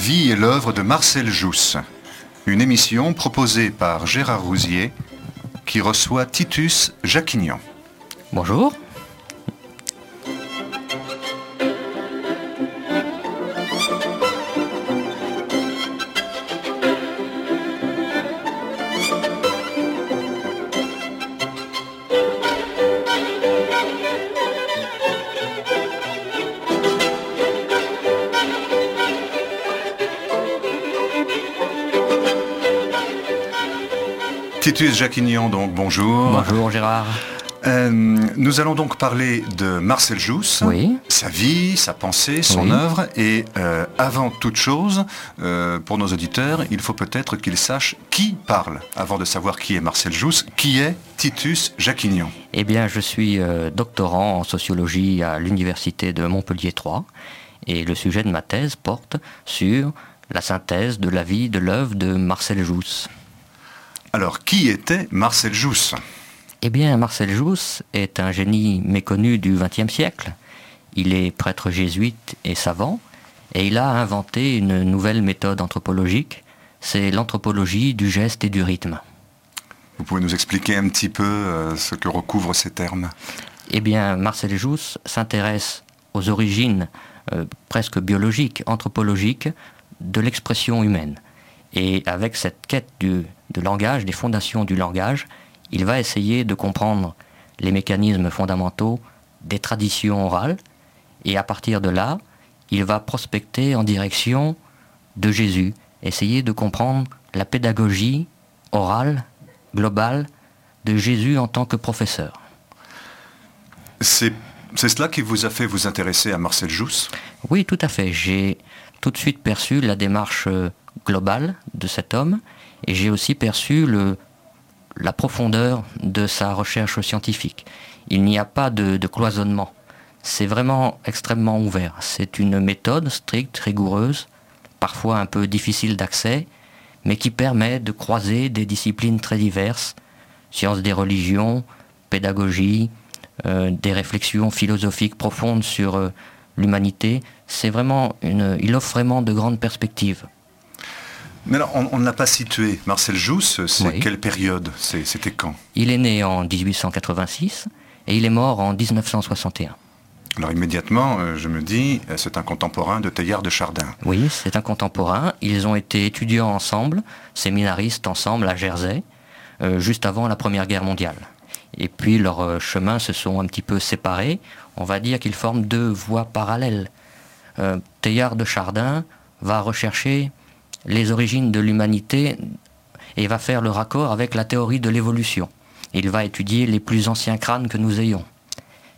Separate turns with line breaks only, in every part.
Vie et l'œuvre de Marcel Jousse. Une émission proposée par Gérard Rousier qui reçoit Titus Jacquignon.
Bonjour.
Titus Jacquignon, donc bonjour.
Bonjour Gérard.
Euh, nous allons donc parler de Marcel Jousse,
Oui.
sa vie, sa pensée, son
Oui.
œuvre. Et euh, avant toute chose, euh, pour nos auditeurs, il faut peut-être qu'ils sachent qui parle, avant de savoir qui est Marcel Jousse, qui est Titus Jacquignon.
Eh bien, je suis doctorant en sociologie à l'université de Montpellier 3 et le sujet de ma thèse porte sur la synthèse de la vie de l'œuvre de Marcel Jousse.
Alors, qui était Marcel Jousse?
Eh bien, Marcel Jousse est un génie méconnu du XXe siècle. Il est prêtre jésuite et savant, et il a inventé une nouvelle méthode anthropologique, c'est l'anthropologie du geste et du rythme.
Vous pouvez nous expliquer un petit peu euh, ce que recouvrent ces termes?
Eh bien, Marcel Jousse s'intéresse aux origines euh, presque biologiques, anthropologiques de l'expression humaine. Et avec cette quête du, de langage, des fondations du langage, il va essayer de comprendre les mécanismes fondamentaux des traditions orales. Et à partir de là, il va prospecter en direction de Jésus, essayer de comprendre la pédagogie orale, globale, de Jésus en tant que professeur.
C'est cela qui vous a fait vous intéresser à Marcel Jousse?
Oui, tout à fait. J'ai tout de suite perçu la démarche euh, globale de cet homme et j'ai aussi perçu le, la profondeur de sa recherche scientifique. Il n'y a pas de, cloisonnement. C'est vraiment extrêmement ouvert. C'est une méthode stricte, rigoureuse, parfois un peu difficile d'accès, mais qui permet de croiser des disciplines très diverses, sciences des religions, pédagogie, euh, des réflexions philosophiques profondes sur euh, l'humanité. C'est vraiment une, il offre vraiment de grandes perspectives.
Mais alors, on ne l'a pas situé. Marcel Jousse, c'est
Oui.
quelle période C'était quand
Il est né en 1886 et il est mort en 1961.
Alors immédiatement, euh, je me dis, euh, c'est un contemporain de Teilhard de Chardin.
Oui, c'est un contemporain. Ils ont été étudiants ensemble, séminaristes ensemble à Jersey, euh, juste avant la Première Guerre mondiale. Et puis leurs euh, chemins se sont un petit peu séparés. On va dire qu'ils forment deux voies parallèles. Teilhard de Chardin va rechercher les origines de l'humanité et va faire le raccord avec la théorie de l'évolution. Il va étudier les plus anciens crânes que nous ayons.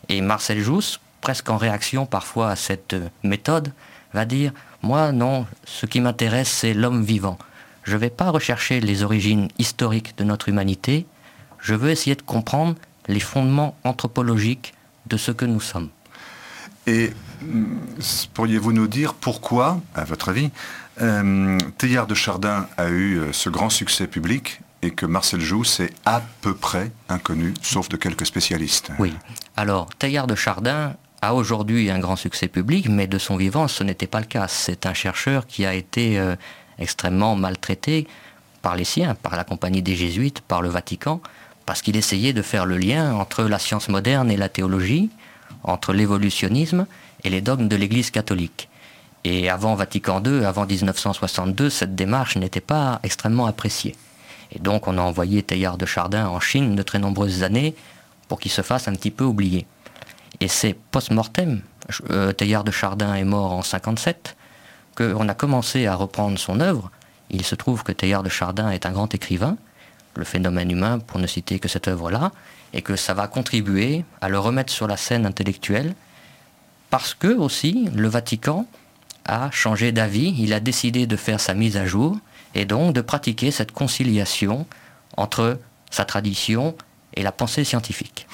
Et Marcel Jousse, presque en réaction parfois à cette méthode, va dire Moi, non, ce qui m'intéresse, c'est l'homme vivant. Je ne vais pas rechercher les origines historiques de notre humanité, je veux essayer de comprendre les fondements anthropologiques de ce que nous sommes.
Et hum, pourriez-vous nous dire pourquoi, à votre avis, euh, de Chardin a eu euh, ce grand succès public et que Marcel Jousse est à peu près inconnu, sauf de quelques spécialistes
Oui. Alors, Teilhard de Chardin a aujourd'hui un grand succès public, mais de son vivant, ce n'était pas le cas. C'est un chercheur qui a été euh, extrêmement maltraité par les siens, par la Compagnie des Jésuites, par le Vatican, parce qu'il essayait de faire le lien entre la science moderne et la théologie, entre l'évolutionnisme et les dogmes de l'Église catholique. Et avant Vatican II, avant 1962, cette démarche n'était pas extrêmement appréciée. Et donc on a envoyé Teilhard de Chardin en Chine de très nombreuses années pour qu'il se fasse un petit peu oublier. Et c'est post-mortem, euh, de Chardin est mort en 57, qu'on a commencé à reprendre son œuvre. Il se trouve que Teilhard de Chardin est un grand écrivain, le phénomène humain pour ne citer que cette œuvre-là, et que ça va contribuer à le remettre sur la scène intellectuelle, parce que aussi le Vatican a changé d'avis, il a décidé de faire sa mise à jour, et donc de pratiquer cette conciliation entre sa tradition et la pensée scientifique.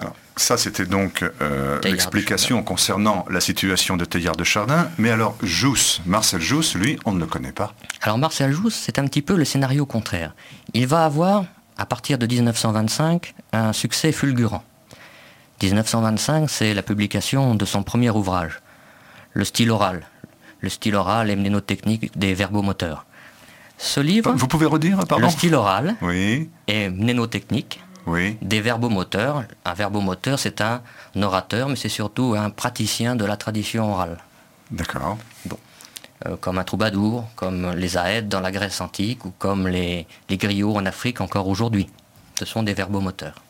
Alors, ça, c'était donc euh, l'explication concernant la situation de Teilhard de Chardin. Mais alors, Jousse, Marcel Jousse, lui, on ne le connaît pas.
Alors Marcel Jousse, c'est un petit peu le scénario contraire. Il va avoir, à partir de 1925, un succès fulgurant. 1925, c'est la publication de son premier ouvrage, Le style oral, le style oral et mnénotechnique des verbomoteurs. Ce livre.
Vous pouvez redire, pardon
Le style oral
oui.
et mnénotechnique
oui.
des verbomoteurs. Un verbomoteur, c'est un orateur, mais c'est surtout un praticien de la tradition orale.
D'accord.
Bon. Euh, comme un troubadour, comme les aèdes dans la Grèce antique ou comme les, les griots en Afrique encore aujourd'hui. Ce sont des verbomoteurs.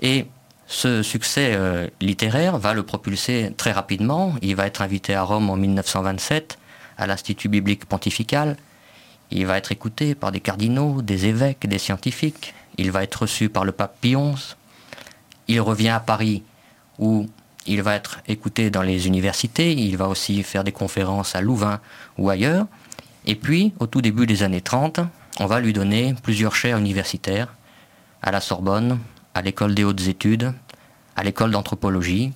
Et ce succès euh, littéraire va le propulser très rapidement. Il va être invité à Rome en 1927 à l'Institut biblique pontifical. Il va être écouté par des cardinaux, des évêques, des scientifiques. Il va être reçu par le pape Pie XI. Il revient à Paris où il va être écouté dans les universités. Il va aussi faire des conférences à Louvain ou ailleurs. Et puis, au tout début des années 30, on va lui donner plusieurs chaires universitaires à la Sorbonne, à l'école des hautes études, à l'école d'anthropologie.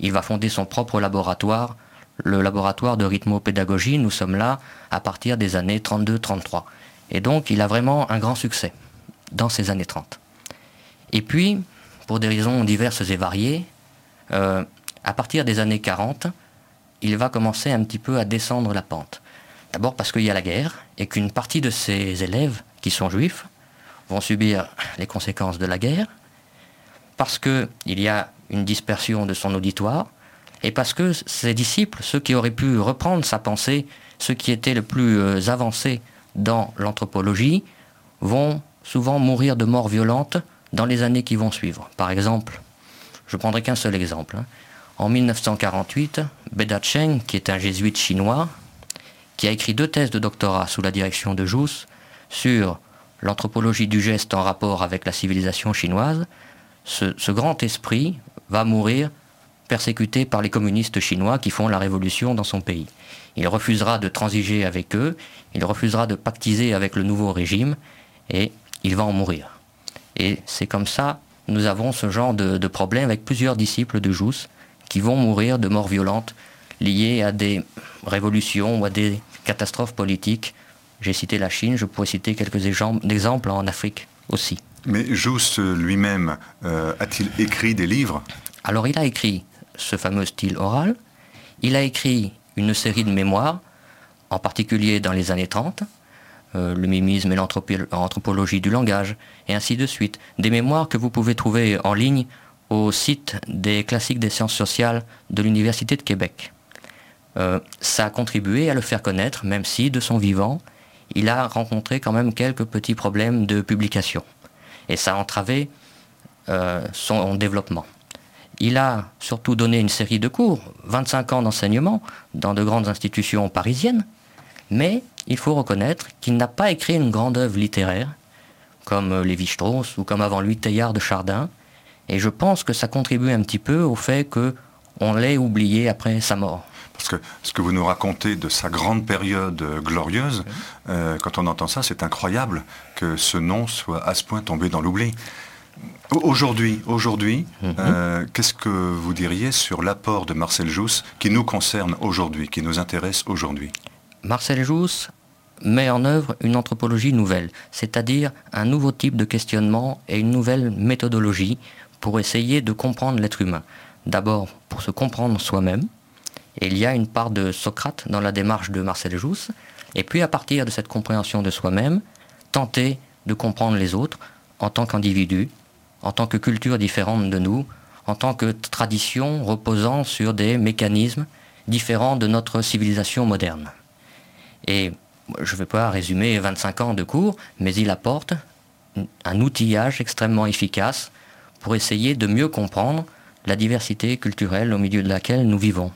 Il va fonder son propre laboratoire, le laboratoire de rythmopédagogie. Nous sommes là à partir des années 32-33. Et donc, il a vraiment un grand succès dans ces années 30. Et puis, pour des raisons diverses et variées, euh, à partir des années 40, il va commencer un petit peu à descendre la pente. D'abord parce qu'il y a la guerre et qu'une partie de ses élèves, qui sont juifs, vont subir les conséquences de la guerre, parce qu'il y a une dispersion de son auditoire, et parce que ses disciples, ceux qui auraient pu reprendre sa pensée, ceux qui étaient le plus euh, avancés dans l'anthropologie, vont souvent mourir de mort violente dans les années qui vont suivre. Par exemple, je prendrai qu'un seul exemple. Hein. En 1948, Beda Cheng, qui est un jésuite chinois, qui a écrit deux thèses de doctorat sous la direction de Jousse sur l'anthropologie du geste en rapport avec la civilisation chinoise, ce, grand esprit va mourir persécuté par les communistes chinois qui font la révolution dans son pays. Il refusera de transiger avec eux, il refusera de pactiser avec le nouveau régime, et il va en mourir. Et c'est comme ça, nous avons ce genre de, de problème avec plusieurs disciples de Jousse qui vont mourir de morts violentes liées à des révolutions ou à des catastrophes politiques. J'ai cité la Chine, je pourrais citer quelques exemples en Afrique aussi.
Mais Jousse lui-même euh, a-t-il écrit des livres?
Alors il a écrit ce fameux style oral, il a écrit une série de mémoires, en particulier dans les années 30, euh, le mimisme et l'anthropologie du langage, et ainsi de suite. Des mémoires que vous pouvez trouver en ligne au site des classiques des sciences sociales de l'Université de Québec. Euh, ça a contribué à le faire connaître, même si, de son vivant, il a rencontré quand même quelques petits problèmes de publication. Et ça a entravé euh, son développement. Il a surtout donné une série de cours, 25 ans d'enseignement dans de grandes institutions parisiennes, mais il faut reconnaître qu'il n'a pas écrit une grande œuvre littéraire, comme Lévi-Strauss ou comme avant lui Teilhard de Chardin, et je pense que ça contribue un petit peu au fait qu'on l'ait oublié après sa mort.
Parce que ce que vous nous racontez de sa grande période glorieuse, euh, quand on entend ça, c'est incroyable que ce nom soit à ce point tombé dans l'oubli. Aujourd'hui, aujourd'hui, mm -hmm. euh, qu'est-ce que vous diriez sur l'apport de Marcel Jousse qui nous concerne aujourd'hui, qui nous intéresse aujourd'hui?
Marcel Jousse met en œuvre une anthropologie nouvelle, c'est-à-dire un nouveau type de questionnement et une nouvelle méthodologie pour essayer de comprendre l'être humain. D'abord pour se comprendre soi-même, et il y a une part de Socrate dans la démarche de Marcel Jousse, et puis à partir de cette compréhension de soi-même, tenter de comprendre les autres en tant qu'individu, en tant que culture différente de nous, en tant que tradition reposant sur des mécanismes différents de notre civilisation moderne. Et je ne vais pas résumer 25 ans de cours, mais il apporte un outillage extrêmement efficace pour essayer de mieux comprendre la diversité culturelle au milieu de laquelle nous vivons.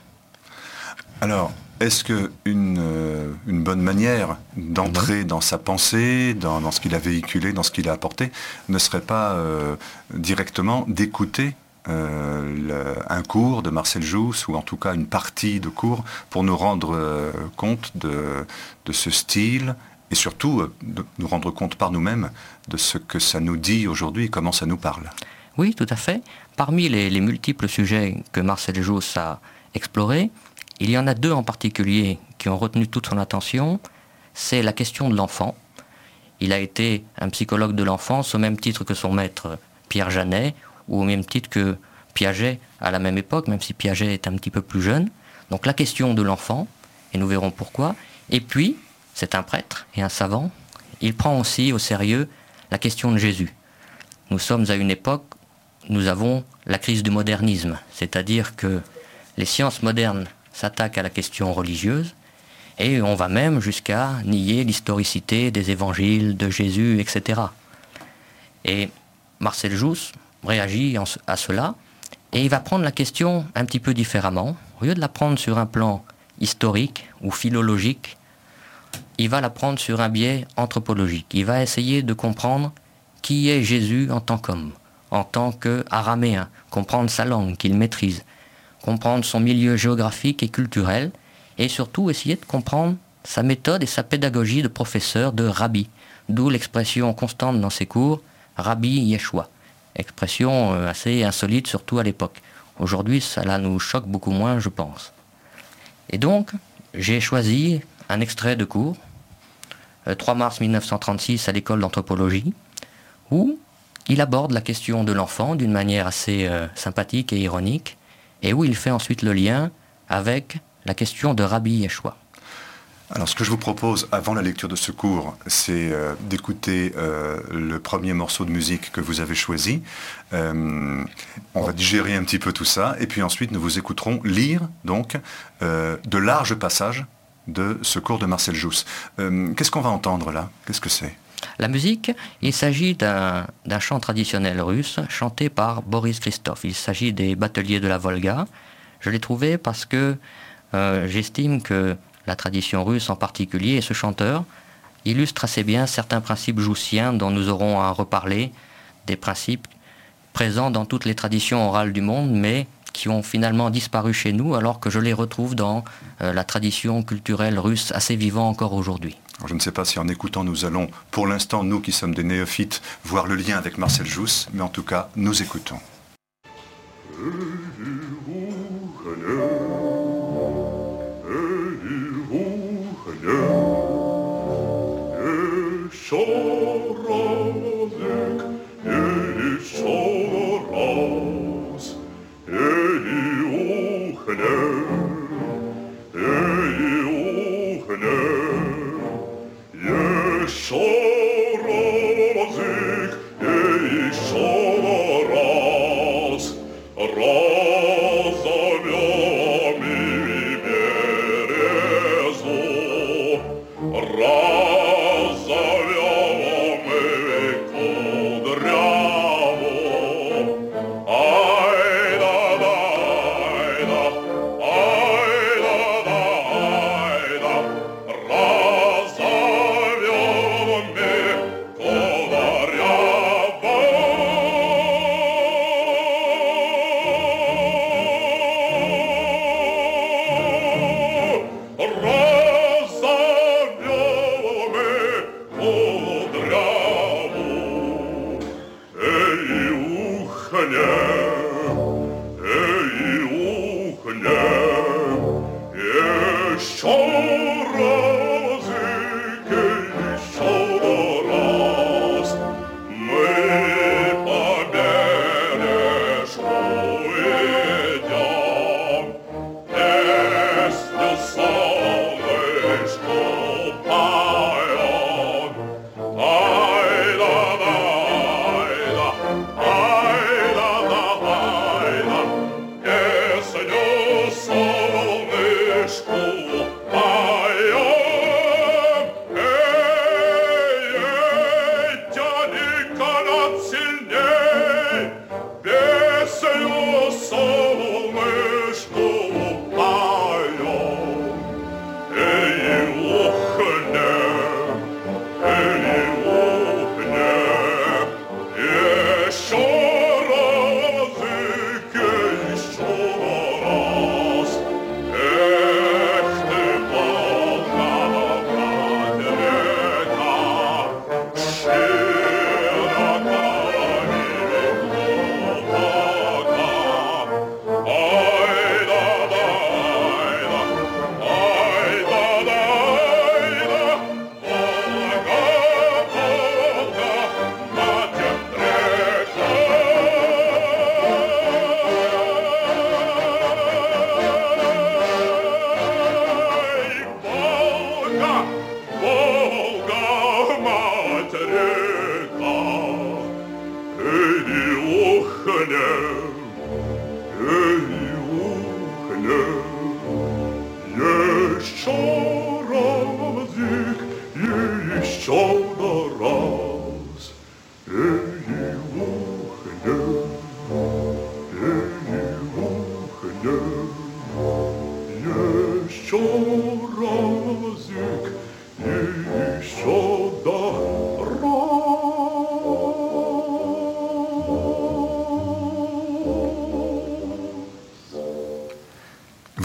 Alors, est-ce qu'une euh, une bonne manière d'entrer mmh. dans sa pensée, dans, dans ce qu'il a véhiculé, dans ce qu'il a apporté, ne serait pas euh, directement d'écouter euh, le, un cours de Marcel Jousse, ou en tout cas une partie de cours, pour nous rendre compte de, de, ce style, et surtout de nous rendre compte par nous-mêmes de ce que ça nous dit aujourd'hui, comment ça nous parle?
Oui, tout à fait. Parmi les, les multiples sujets que Marcel Jousse a explorés, il y en a deux en particulier qui ont retenu toute son attention. C'est la question de l'enfant. Il a été un psychologue de l'enfance au même titre que son maître Pierre Janet, ou au même titre que Piaget à la même époque, même si Piaget est un petit peu plus jeune. Donc la question de l'enfant et nous verrons pourquoi. Et puis, c'est un prêtre et un savant, il prend aussi au sérieux la question de Jésus. Nous sommes à une époque, nous avons la crise du modernisme, c'est-à-dire que les sciences modernes s'attaquent à la question religieuse, et on va même jusqu'à nier l'historicité des évangiles, de Jésus, etc. Et Marcel Jousse réagit à cela, et il va prendre la question un petit peu différemment. Au lieu de la prendre sur un plan historique ou philologique, il va la prendre sur un biais anthropologique. Il va essayer de comprendre qui est Jésus en tant qu'homme, en tant qu'araméen, comprendre sa langue qu'il maîtrise, comprendre son milieu géographique et culturel, et surtout essayer de comprendre sa méthode et sa pédagogie de professeur, de rabbi, d'où l'expression constante dans ses cours, Rabbi Yeshua. Expression euh, assez insolite, surtout à l'époque. Aujourd'hui, cela nous choque beaucoup moins, je pense. Et donc, j'ai choisi un extrait de cours, 3 euh, mars 1936 à l'école d'anthropologie, où il aborde la question de l'enfant d'une manière assez euh, sympathique et ironique, et où il fait ensuite le lien avec la question de Rabbi Yeshua.
Alors ce que je vous propose avant la lecture de ce cours, c'est euh, d'écouter euh, le premier morceau de musique que vous avez choisi. Euh, on va digérer un petit peu tout ça, et puis ensuite nous vous écouterons lire donc de larges passages de ce cours de Marcel Jousse. Qu'est-ce qu'on va entendre là? Qu'est-ce que c'est?
La musique, il s'agit d'un chant traditionnel russe chanté par Boris Christophe. Il s'agit des bateliers de la Volga. Je l'ai trouvé parce que j'estime que la tradition russe en particulier, et ce chanteur illustre assez bien certains principes joussiens dont nous aurons à reparler, des principes présents dans toutes les traditions orales du monde, mais qui ont finalement disparu chez nous, alors que je les retrouve dans la tradition culturelle russe assez vivante encore aujourd'hui.
Je ne sais pas si en écoutant nous allons, pour l'instant, nous qui sommes des néophytes, voir le lien avec Marcel Jousse, mais en tout cas, nous écoutons. show.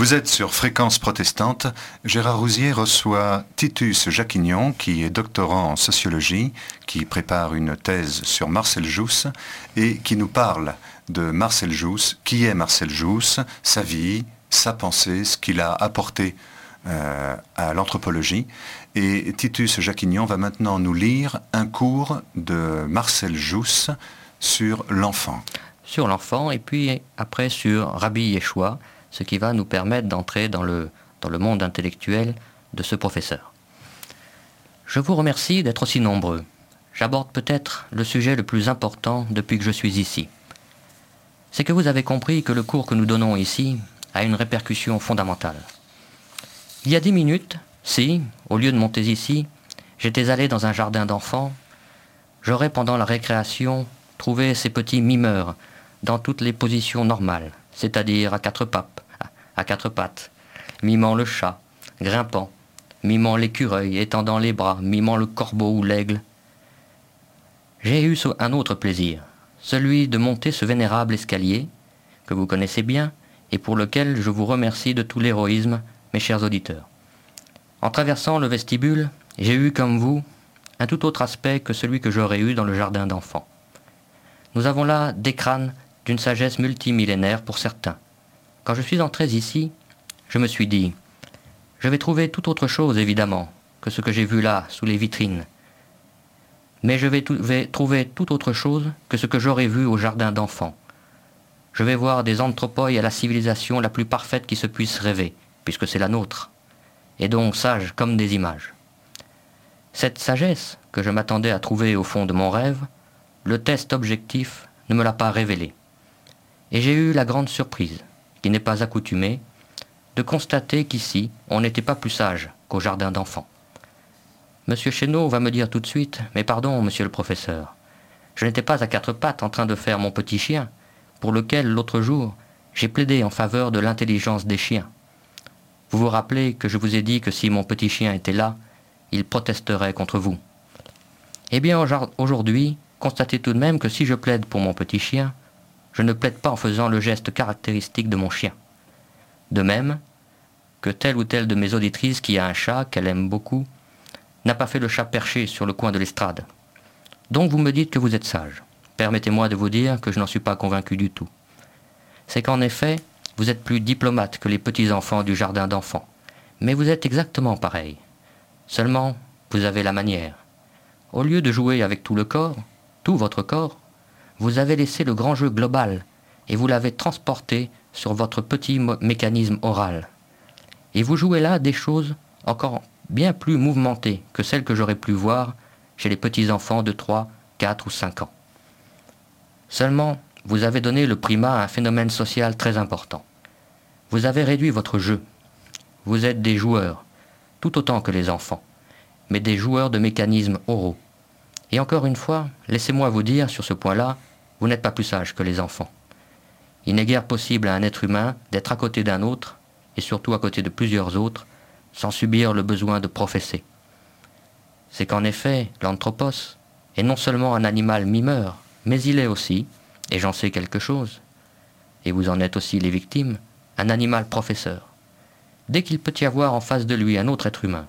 Vous êtes sur Fréquence protestante. Gérard Rousier reçoit Titus Jacquignon, qui est doctorant en sociologie, qui prépare une thèse sur Marcel Jousse et qui nous parle de Marcel Jousse. Qui est Marcel Jousse? Sa vie, sa pensée, ce qu'il a apporté euh, à l'anthropologie. Et Titus Jacquignon va maintenant nous lire un cours de Marcel Jousse sur l'enfant.
Sur l'enfant et puis après sur Rabbi Yeshua ce qui va nous permettre d'entrer dans le, monde intellectuel de ce professeur. Je vous remercie d'être aussi nombreux. J'aborde peut-être le sujet le plus important depuis que je suis ici. C'est que vous avez compris que le cours que nous donnons ici a une répercussion fondamentale. Il y a dix minutes, si, au lieu de monter ici, j'étais allé dans un jardin d'enfants, j'aurais pendant la récréation trouvé ces petits mimeurs dans toutes les positions normales, c'est-à-dire à quatre pattes, à quatre pattes, mimant le chat, grimpant, mimant l'écureuil, étendant les bras, mimant le corbeau ou l'aigle. J'ai eu un autre plaisir, celui de monter ce vénérable escalier, que vous connaissez bien, et pour lequel je vous remercie de tout l'héroïsme, mes chers auditeurs. En traversant le vestibule, j'ai eu comme vous un tout autre aspect que celui que j'aurais eu dans le jardin d'enfants. Nous avons là des crânes d'une sagesse multimillénaire pour certains. Quand je suis entré ici, je me suis dit, je vais trouver tout autre chose évidemment que ce que j'ai vu là, sous les vitrines. Mais je vais, trouver tout autre chose que ce que j'aurais vu au jardin d'enfants. Je vais voir des anthropoïs à la civilisation la plus parfaite qui se puisse rêver, puisque c'est la nôtre, et donc sages comme des images. Cette sagesse que je m'attendais à trouver au fond de mon rêve, le test objectif ne me l'a pas révélée. Et j'ai eu la grande surprise, qui n'est pas accoutumée, de constater qu'ici, on n'était pas plus sage qu'au jardin d'enfants. Monsieur Chéneau va me dire tout de suite, mais pardon, monsieur le professeur, je n'étais pas à quatre pattes en train de faire mon petit chien, pour lequel, l'autre jour, j'ai plaidé en faveur de l'intelligence des chiens. Vous vous rappelez que je vous ai dit que si mon petit chien était là, il protesterait contre vous. Eh bien, aujourd'hui, constatez tout de même que si je plaide pour mon petit chien, je ne plaide pas en faisant le geste caractéristique de mon chien. De même que telle ou telle de mes auditrices qui a un chat qu'elle aime beaucoup n'a pas fait le chat perché sur le coin de l'estrade. Donc vous me dites que vous êtes sage. Permettez-moi de vous dire que je n'en suis pas convaincu du tout. C'est qu'en effet, vous êtes plus diplomate que les petits-enfants du jardin d'enfants. Mais vous êtes exactement pareil. Seulement, vous avez la manière. Au lieu de jouer avec tout le corps, tout votre corps, vous avez laissé le grand jeu global et vous l'avez transporté sur votre petit mécanisme oral. Et vous jouez là des choses encore bien plus mouvementées que celles que j'aurais pu voir chez les petits-enfants de 3, 4 ou 5 ans. Seulement, vous avez donné le primat à un phénomène social très important. Vous avez réduit votre jeu. Vous êtes des joueurs, tout autant que les enfants, mais des joueurs de mécanismes oraux. Et encore une fois, laissez-moi vous dire sur ce point-là vous n'êtes pas plus sage que les enfants. Il n'est guère possible à un être humain d'être à côté d'un autre, et surtout à côté de plusieurs autres, sans subir le besoin de professer. C'est qu'en effet, l'anthropos est non seulement un animal mimeur, mais il est aussi, et j'en sais quelque chose, et vous en êtes aussi les victimes, un animal professeur. Dès qu'il peut y avoir en face de lui un autre être humain,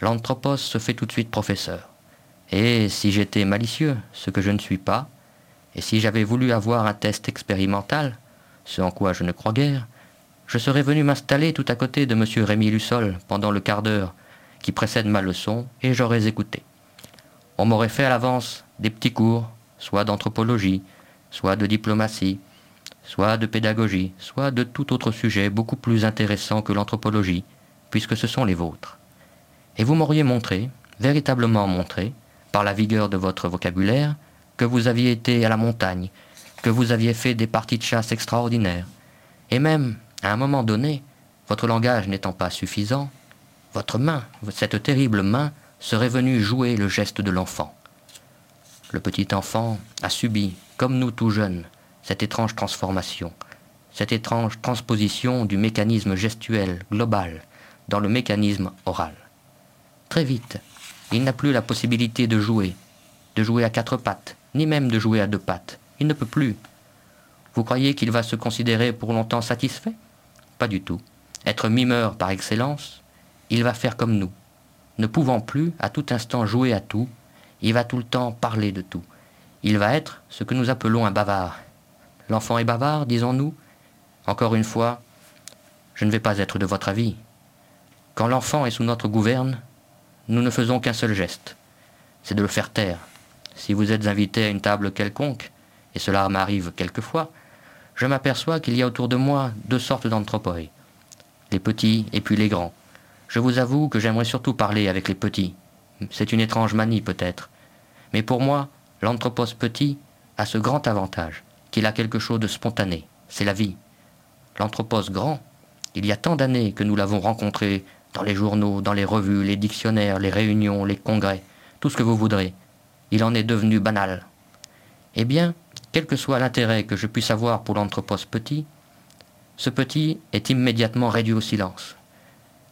l'anthropos se fait tout de suite professeur. Et si j'étais malicieux, ce que je ne suis pas, et si j'avais voulu avoir un test expérimental, ce en quoi je ne crois guère, je serais venu m'installer tout à côté de M. Rémy Lussol pendant le quart d'heure qui précède ma leçon et j'aurais écouté. On m'aurait fait à l'avance des petits cours, soit d'anthropologie, soit de diplomatie, soit de pédagogie, soit de tout autre sujet beaucoup plus intéressant que l'anthropologie, puisque ce sont les vôtres. Et vous m'auriez montré, véritablement montré, par la vigueur de votre vocabulaire, que vous aviez été à la montagne, que vous aviez fait des parties de chasse extraordinaires, et même, à un moment donné, votre langage n'étant pas suffisant, votre main, cette terrible main, serait venue jouer le geste de l'enfant. Le petit enfant a subi, comme nous tout jeunes, cette étrange transformation, cette étrange transposition du mécanisme gestuel global dans le mécanisme oral. Très vite, il n'a plus la possibilité de jouer, de jouer à quatre pattes, ni même de jouer à deux pattes. Il ne peut plus. Vous croyez qu'il va se considérer pour longtemps satisfait? Pas du tout. être mimeur par excellence, il va faire comme nous. Ne pouvant plus à tout instant jouer à tout, il va tout le temps parler de tout. Il va être ce que nous appelons un bavard. L'enfant est bavard, disons-nous Encore une fois, je ne vais pas être de votre avis. Quand l'enfant est sous notre gouverne, nous ne faisons qu'un seul geste, c'est de le faire taire. Si vous êtes invité à une table quelconque, et cela m'arrive quelquefois, je m'aperçois qu'il y a autour de moi deux sortes d'anthropoi. Les petits et puis les grands. Je vous avoue que j'aimerais surtout parler avec les petits. C'est une étrange manie peut-être. Mais pour moi, l'anthropos petit a ce grand avantage, qu'il a quelque chose de spontané. C'est la vie. L'anthropos grand, il y a tant d'années que nous l'avons rencontré dans les journaux, dans les revues, les dictionnaires, les réunions, les congrès, tout ce que vous voudrez. Il en est devenu banal. Eh bien, quel que soit l'intérêt que je puisse avoir pour l'anthropos petit, ce petit est immédiatement réduit au silence.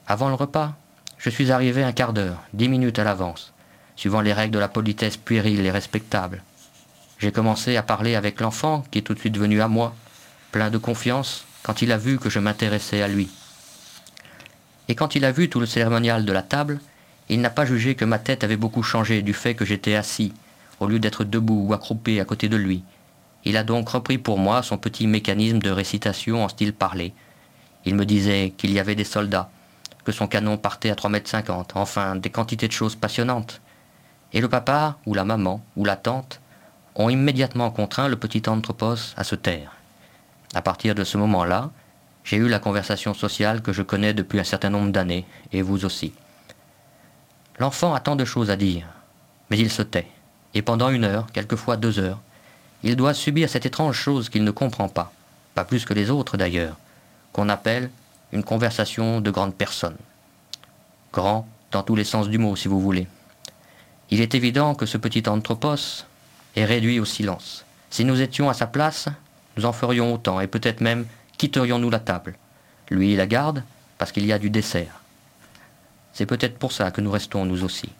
Avant le repas, je suis arrivé un quart d'heure, dix minutes à l'avance, suivant les règles de la politesse puérile et respectable. J'ai commencé à parler avec l'enfant qui est tout de suite venu à moi, plein de confiance, quand il a vu que je m'intéressais à lui. Et quand il a vu tout le cérémonial de la table, il n'a pas jugé que ma tête avait beaucoup changé du fait que j'étais assis, au lieu d'être debout ou accroupi à côté de lui. Il a donc repris pour moi son petit mécanisme de récitation en style parlé. Il me disait qu'il y avait des soldats, que son canon partait à 3 mètres 50, enfin des quantités de choses passionnantes. Et le papa, ou la maman, ou la tante, ont immédiatement contraint le petit anthropos à se taire. À partir de ce moment-là, j'ai eu la conversation sociale que je connais depuis un certain nombre d'années, et vous aussi. L'enfant a tant de choses à dire, mais il se tait, et pendant une heure, quelquefois deux heures, il doit subir cette étrange chose qu'il ne comprend pas, pas plus que les autres d'ailleurs, qu'on appelle une conversation de grande personne. Grand dans tous les sens du mot, si vous voulez. Il est évident que ce petit anthropos est réduit au silence. Si nous étions à sa place, nous en ferions autant, et peut-être même quitterions-nous la table. Lui, il la garde, parce qu'il y a du dessert. C'est peut-être pour ça que nous restons nous aussi.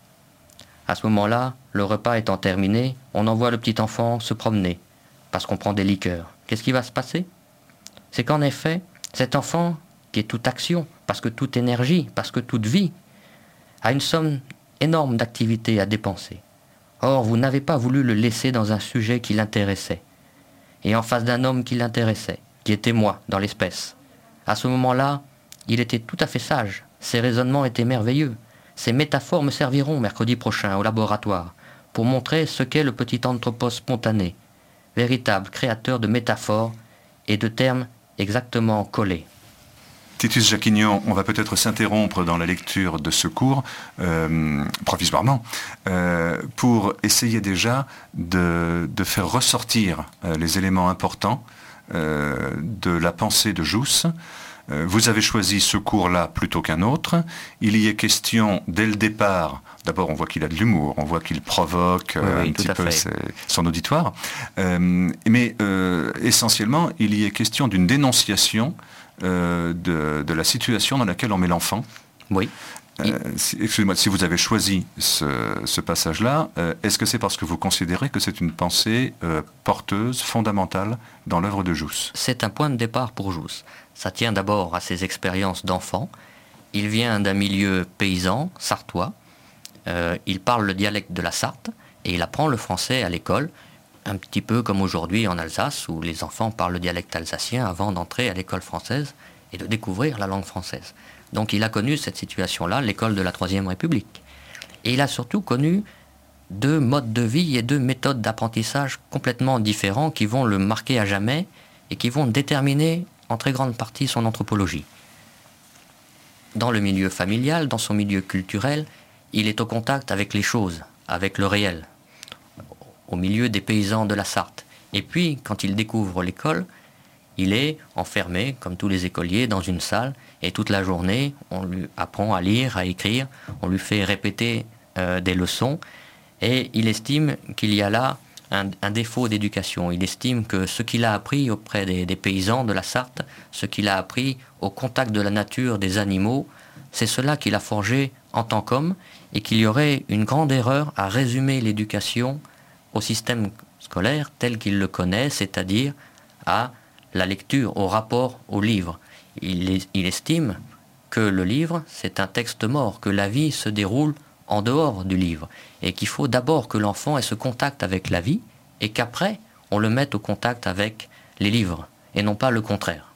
À ce moment-là, le repas étant terminé, on envoie le petit enfant se promener, parce qu'on prend des liqueurs. Qu'est-ce qui va se passer? C'est qu'en effet, cet enfant qui est toute action, parce que toute énergie, parce que toute vie, a une somme énorme d'activités à dépenser. Or, vous n'avez pas voulu le laisser dans un sujet qui l'intéressait, et en face d'un homme qui l'intéressait, qui était moi, dans l'espèce. À ce moment-là, il était tout à fait sage, ses raisonnements étaient merveilleux, ses métaphores me serviront mercredi prochain au laboratoire, pour montrer ce qu'est le petit anthropos spontané, véritable créateur de métaphores et de termes exactement collés.
Titus Jacquignon, on va peut-être s'interrompre dans la lecture de ce cours, euh, provisoirement, euh, pour essayer déjà de, faire ressortir euh, les éléments importants de la pensée de Jousse. Vous avez choisi ce cours-là plutôt qu'un autre. Il y est question, dès le départ, d'abord on voit qu'il a de l'humour, on voit qu'il provoque un petit peu son auditoire, mais essentiellement, il y est question d'une dénonciation euh, de, la situation dans laquelle on met l'enfant.
Oui.
Euh, excusez-moi, si vous avez choisi ce, passage-là, euh, est-ce que c'est parce que vous considérez que c'est une pensée porteuse, fondamentale dans l'œuvre de Jousse?
C'est un point de départ pour Jousse. Ça tient d'abord à ses expériences d'enfant. Il vient d'un milieu paysan, sartois. il parle le dialecte de la Sarthe et il apprend le français à l'école un petit peu comme aujourd'hui en Alsace, où les enfants parlent le dialecte alsacien avant d'entrer à l'école française et de découvrir la langue française. Donc il a connu cette situation-là, l'école de la Troisième République. Et il a surtout connu deux modes de vie et deux méthodes d'apprentissage complètement différents qui vont le marquer à jamais et qui vont déterminer en très grande partie son anthropologie. Dans le milieu familial, dans son milieu culturel, il est au contact avec les choses, avec le réel, au milieu des paysans de la Sarthe. Et puis, quand il découvre l'école, il est enfermé, comme tous les écoliers, dans une salle, et toute la journée, on lui apprend à lire, à écrire, on lui fait répéter euh, des leçons, et il estime qu'il y a là un, défaut d'éducation. Il estime que ce qu'il a appris auprès des, des paysans de la Sarthe, ce qu'il a appris au contact de la nature, des animaux, c'est cela qu'il a forgé en tant qu'homme, et qu'il y aurait une grande erreur à résumer l'éducation au système scolaire tel qu'il le connaît, c'est-à-dire à la lecture, au rapport au livre. il, estime que le livre, c'est un texte mort, que la vie se déroule en dehors du livre, et qu'il faut d'abord que l'enfant ait ce contact avec la vie, et qu'après, on le mette au contact avec les livres, et non pas le contraire.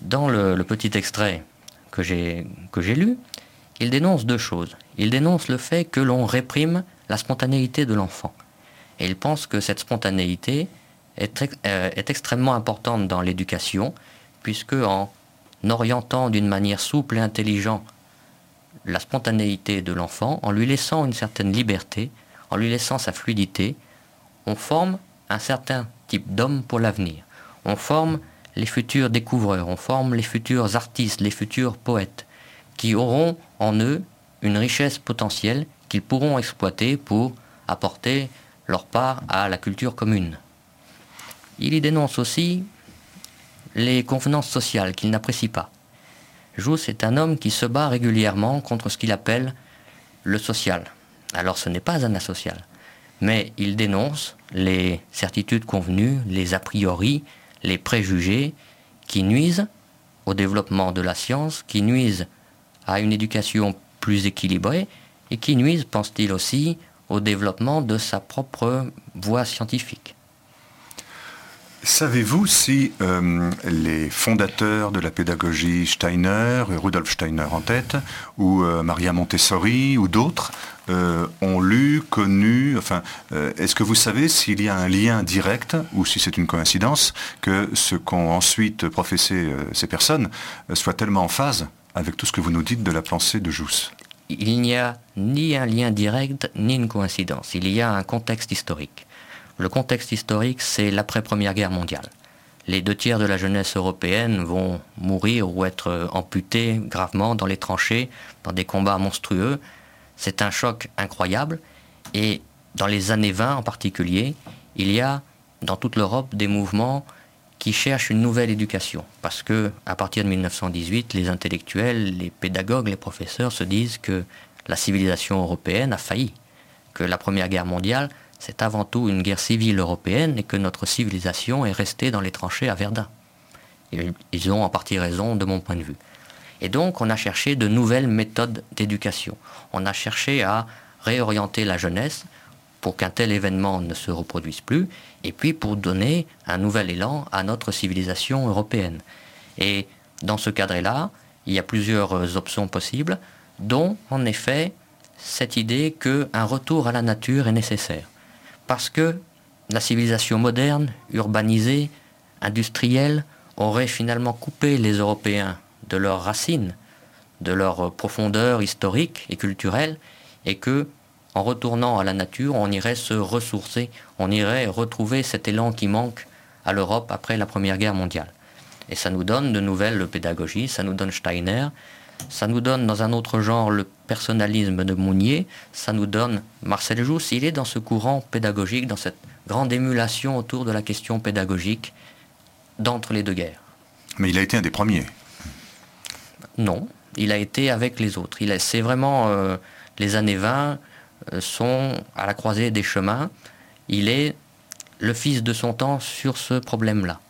Dans le, petit extrait que j'ai lu, il dénonce deux choses. Il dénonce le fait que l'on réprime la spontanéité de l'enfant. Et il pense que cette spontanéité est, euh, est extrêmement importante dans l'éducation, puisque en orientant d'une manière souple et intelligente la spontanéité de l'enfant, en lui laissant une certaine liberté, en lui laissant sa fluidité, on forme un certain type d'homme pour l'avenir. On forme les futurs découvreurs, on forme les futurs artistes, les futurs poètes, qui auront en eux une richesse potentielle qu'ils pourront exploiter pour apporter leur part à la culture commune. Il y dénonce aussi les convenances sociales qu'il n'apprécie pas. Jousse est un homme qui se bat régulièrement contre ce qu'il appelle le social. Alors ce n'est pas un asocial, mais il dénonce les certitudes convenues, les a priori, les préjugés qui nuisent au développement de la science, qui nuisent à une éducation plus équilibrée et qui nuisent, pense-t-il aussi, au développement de sa propre voie scientifique.
Savez-vous si euh, les fondateurs de la pédagogie Steiner, Rudolf Steiner en tête, ou euh, Maria Montessori, ou d'autres, euh, ont lu, connu, enfin, est-ce que vous savez s'il y a un lien direct, ou si c'est une coïncidence, que ce qu'ont ensuite professé ces personnes soit tellement en phase avec tout ce que vous nous dites de la pensée de Jousse
Il n'y a ni un lien direct, ni une coïncidence. Il y a un contexte historique. Le contexte historique, c'est l'après-première guerre mondiale. Les deux tiers de la jeunesse européenne vont mourir ou être amputés gravement dans les tranchées, dans des combats monstrueux. C'est un choc incroyable. Et dans les années 20 en particulier, il y a dans toute l'Europe des mouvements qui cherchent une nouvelle éducation. Parce que, à partir de 1918, les intellectuels, les pédagogues, les professeurs se disent que la civilisation européenne a failli, que la Première Guerre mondiale c'est avant tout une guerre civile européenne et que notre civilisation est restée dans les tranchées à Verdun. Ils ont en partie raison de mon point de vue. Et donc on a cherché de nouvelles méthodes d'éducation. On a cherché à réorienter la jeunesse pour qu'un tel événement ne se reproduise plus, et puis pour donner un nouvel élan à notre civilisation européenne. Et dans ce cadre-là, il y a plusieurs options possibles, dont en effet cette idée qu'un retour à la nature est nécessaire parce que la civilisation moderne, urbanisée, industrielle, aurait finalement coupé les Européens de leurs racines, de leur profondeur historique et culturelle, et que, en retournant à la nature, on irait se ressourcer, on irait retrouver cet élan qui manque à l'Europe après la Première Guerre mondiale. Et ça nous donne de nouvelles pédagogies, ça nous donne Steiner, ça nous donne dans un autre genre le personnalisme de Mounier, ça nous donne Marcel Jousse, il est dans ce courant pédagogique, dans cette grande émulation autour de la question pédagogique d'entre les deux guerres.
Mais il a été un des premiers.
Non, il a été avec les autres. C'est vraiment euh, les années 20 euh, sont à la croisée des chemins. Il est le fils de son temps sur ce problème-là.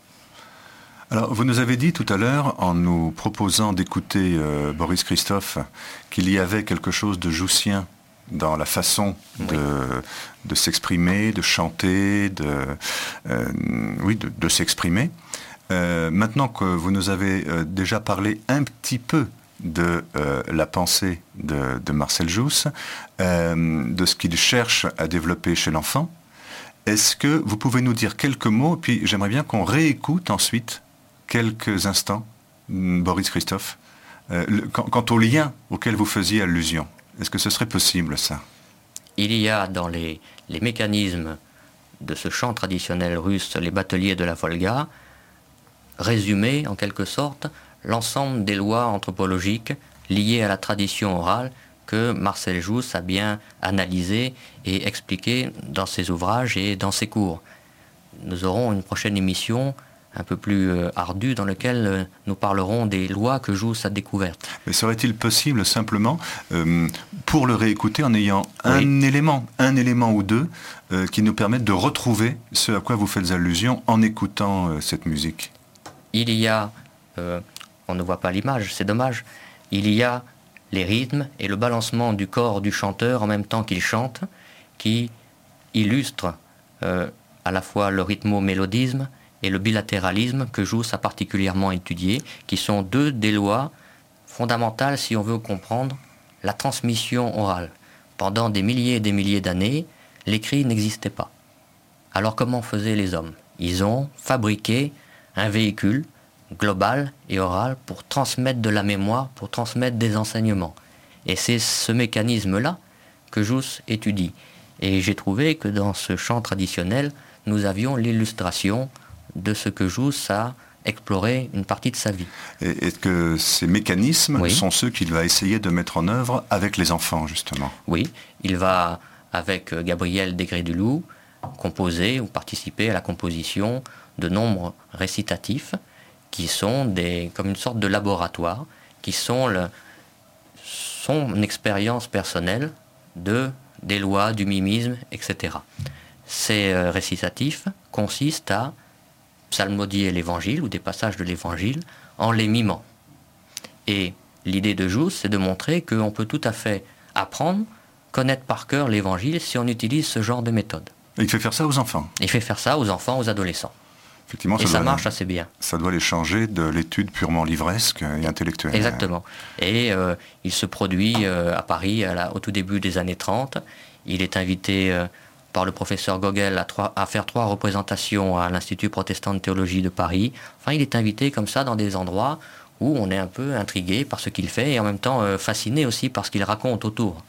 Alors, vous nous avez dit tout à l'heure, en nous proposant d'écouter euh, Boris Christophe, qu'il y avait quelque chose de joussien dans la façon de, s'exprimer, de chanter, de, euh, oui, de, s'exprimer. Euh, maintenant que vous nous avez déjà parlé un petit peu de la pensée de, Marcel Jousse, de ce qu'il cherche à développer chez l'enfant, est-ce que vous pouvez nous dire quelques mots, puis j'aimerais bien qu'on réécoute ensuite quelques instants, mm, Boris Christophe, euh, quant, au lien auquel vous faisiez allusion. Est-ce que ce serait possible, ça?
Il y a dans les, les mécanismes de ce chant traditionnel russe, les bateliers de la Volga, résumé en quelque sorte l'ensemble des lois anthropologiques liées à la tradition orale que Marcel Jousse a bien analysé et expliqué dans ses ouvrages et dans ses cours. Nous aurons une prochaine émission un peu plus euh, ardu dans lequel euh, nous parlerons des lois que joue sa découverte.
Mais serait-il possible simplement, euh, pour le réécouter, en ayant un élément, un élément ou deux, qui nous permettent de retrouver ce à quoi vous faites allusion en écoutant cette musique?
Il y a on ne voit pas l'image, c'est dommage. Il y a les rythmes et le balancement du corps du chanteur en même temps qu'il chante, qui illustrent à la fois le rythmo-mélodisme et le bilatéralisme que Jousse a particulièrement étudié, qui sont deux des lois fondamentales si on veut comprendre la transmission orale. Pendant des milliers et des milliers d'années, l'écrit n'existait pas. Alors comment faisaient les hommes? Ils ont fabriqué un véhicule global et oral pour transmettre de la mémoire, pour transmettre des enseignements. Et c'est ce mécanisme-là que Jousse étudie. Et j'ai trouvé que dans ce chant traditionnel, nous avions l'illustration de ce que Jousse a exploré une partie de sa vie.
Et, que ces mécanismes sont ceux qu'il va essayer de mettre en œuvre avec les enfants, justement?
Oui, il va, avec Gabriel Degré-du-Loup, composer ou participer à la composition de nombres récitatifs qui sont des, comme une sorte de laboratoire, qui sont le, son expérience personnelle de, des lois, du mimisme, etc. Ces euh, récitatifs consistent à psalmodier l'évangile ou des passages de l'évangile en les mimant. Et l'idée de Jousse, c'est de montrer qu'on peut tout à fait apprendre, connaître par cœur l'évangile si on utilise ce genre de méthode.
il fait faire ça aux enfants
Il fait faire ça aux enfants, aux adolescents. Effectivement, et ça, marche assez bien.
Ça doit les changer de l'étude purement livresque et intellectuelle.
Exactement. Et euh, il se produit euh, à Paris au tout début des années 30. Il est invité euh, par le professeur Gogel à, faire trois représentations à l'Institut protestant de théologie de Paris. Enfin, il est invité comme ça dans des endroits où on est un peu intrigué par ce qu'il fait et en même temps fasciné aussi par ce qu'il raconte autour,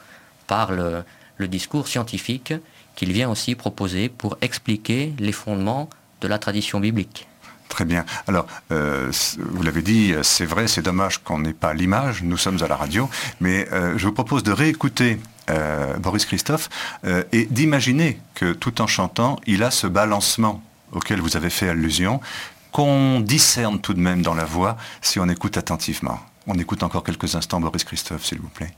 par le discours scientifique qu'il vient aussi proposer pour expliquer les fondements de la tradition biblique.
Très bien. Alors, euh, vous l'avez dit, c'est vrai, c'est dommage qu'on n'ait pas l'image, nous sommes à la radio, mais euh, je vous propose de réécouter euh, Boris Christophe et d'imaginer que tout en chantant, il a ce balancement auquel vous avez fait allusion, qu'on discerne tout de même dans la voix si on écoute attentivement. On écoute encore quelques instants Boris Christophe, s'il vous plaît.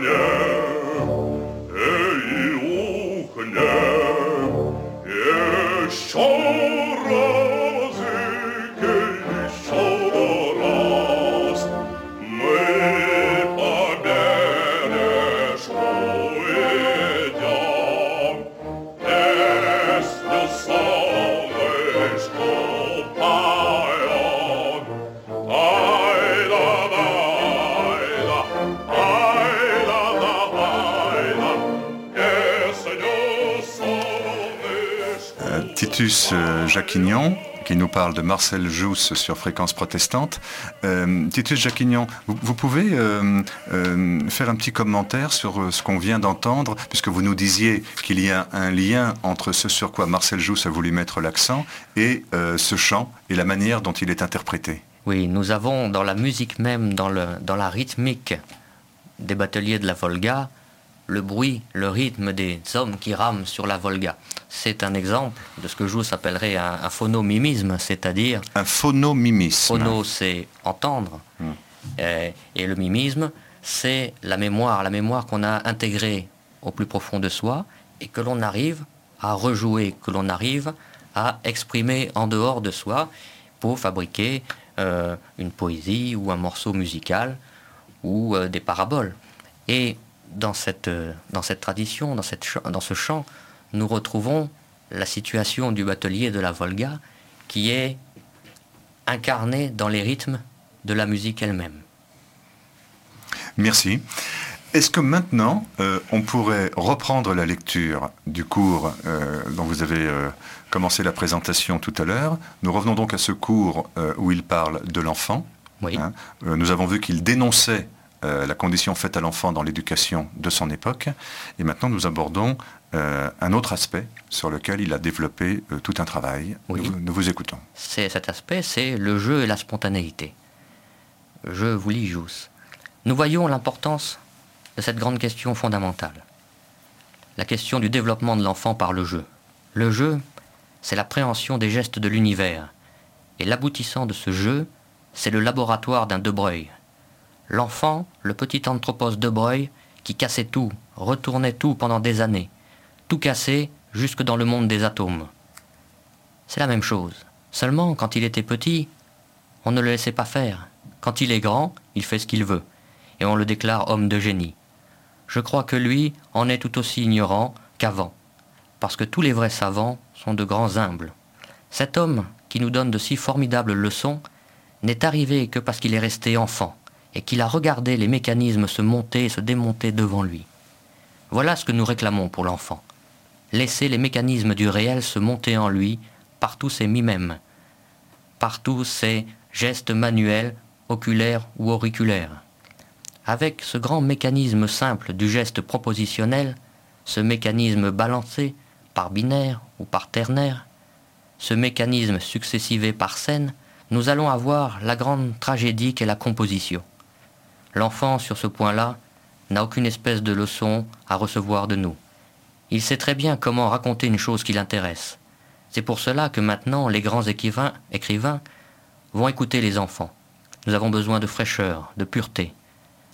Titus Jacquignon, qui nous parle de Marcel Jousse sur fréquence protestante. Euh, Titus Jacquignon, vous, pouvez euh, faire un petit commentaire sur ce qu'on vient d'entendre, puisque vous nous disiez qu'il y a un lien entre ce sur quoi Marcel Jousse a voulu mettre l'accent et ce chant et la manière dont il est interprété.
Oui, nous avons dans la musique même, dans, dans la rythmique des bateliers de la Volga, le bruit, le rythme des hommes qui rament sur la Volga. C'est un exemple de ce que je vous appellerais un, phonomimisme, c'est-à-dire...
Un phonomimisme.
Phono, c'est entendre. Hmm. Et, et, le mimisme, c'est la mémoire, la mémoire qu'on a intégrée au plus profond de soi et que l'on arrive à rejouer, que l'on arrive à exprimer en dehors de soi pour fabriquer euh, une poésie ou un morceau musical ou euh, des paraboles. Et dans cette, dans cette tradition, dans, cette, dans ce chant, nous retrouvons la situation du batelier de la Volga qui est incarnée dans les rythmes de la musique elle-même.
Merci. Est-ce que maintenant, euh, on pourrait reprendre la lecture du cours euh, dont vous avez euh, commencé la présentation tout à l'heure? Nous revenons donc à ce cours où il parle de l'enfant.
Oui. Hein.
nous avons vu qu'il dénonçait la condition faite à l'enfant dans l'éducation de son époque. Et maintenant, nous abordons un autre aspect sur lequel il a développé tout un travail.
Oui.
Nous, vous écoutons.
C'est cet aspect, c'est le jeu et la spontanéité. Je vous lis Jousse. Nous voyons l'importance de cette grande question fondamentale. La question du développement de l'enfant par le jeu. Le jeu, c'est l'appréhension des gestes de l'univers. Et l'aboutissant de ce jeu, c'est le laboratoire d'un De Breuil. L'enfant, le petit anthropos De Breuil, qui cassait tout, retournait tout pendant des années, tout cassé jusque dans le monde des atomes. C'est la même chose. Seulement, quand il était petit, on ne le laissait pas faire. Quand il est grand, il fait ce qu'il veut, et on le déclare homme de génie je crois que lui en est tout aussi ignorant qu'avant, parce que tous les vrais savants sont de grands humbles. Cet homme, qui nous donne de si formidables leçons, n'est arrivé que parce qu'il est resté enfant, et qu'il a regardé les mécanismes se monter et se démonter devant lui. Voilà ce que nous réclamons pour l'enfant. Laisser les mécanismes du réel se monter en lui par tous ses mimèmes, par tous ses gestes manuels, oculaires ou auriculaires avec ce grand mécanisme simple du geste propositionnel, ce mécanisme balancé par binaire ou par ternaire, ce mécanisme successivé par scène, nous allons avoir la grande tragédie qu'est la composition. L'enfant, sur ce point-là, n'a aucune espèce de leçon à recevoir de nous. Il sait très bien comment raconter une chose qui l'intéresse. C'est pour cela que maintenant les grands écrivains, vont écouter les enfants. Nous avons besoin de fraîcheur, de pureté.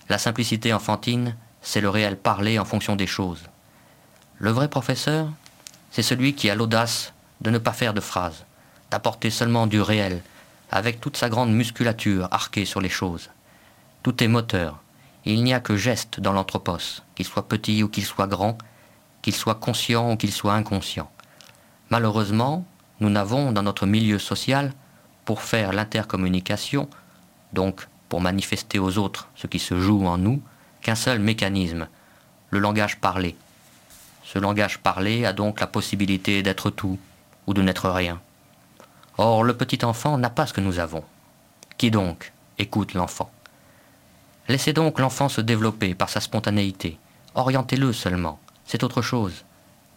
La simplicité enfantine, c'est le réel parler en fonction des choses. Le vrai professeur, c'est celui qui a l'audace de ne pas faire de phrases, d'apporter seulement du réel, avec toute sa grande musculature arquée sur les choses. Tout est moteur. Il n'y a que geste dans l'anthropos, qu'il soit petit ou qu'il soit grand, qu'il soit conscient ou qu'il soit inconscient. Malheureusement, nous n'avons dans notre milieu social, pour faire l'intercommunication, donc pour manifester aux autres ce qui se joue en nous qu'un seul mécanisme, le langage parlé. Ce langage parlé a donc la possibilité d'être tout ou de n'être rien. Or, le petit enfant n'a pas ce que nous avons. Qui donc écoute l'enfant? Laissez donc l'enfant se développer par sa spontanéité. Orientez-le seulement. C'est autre chose.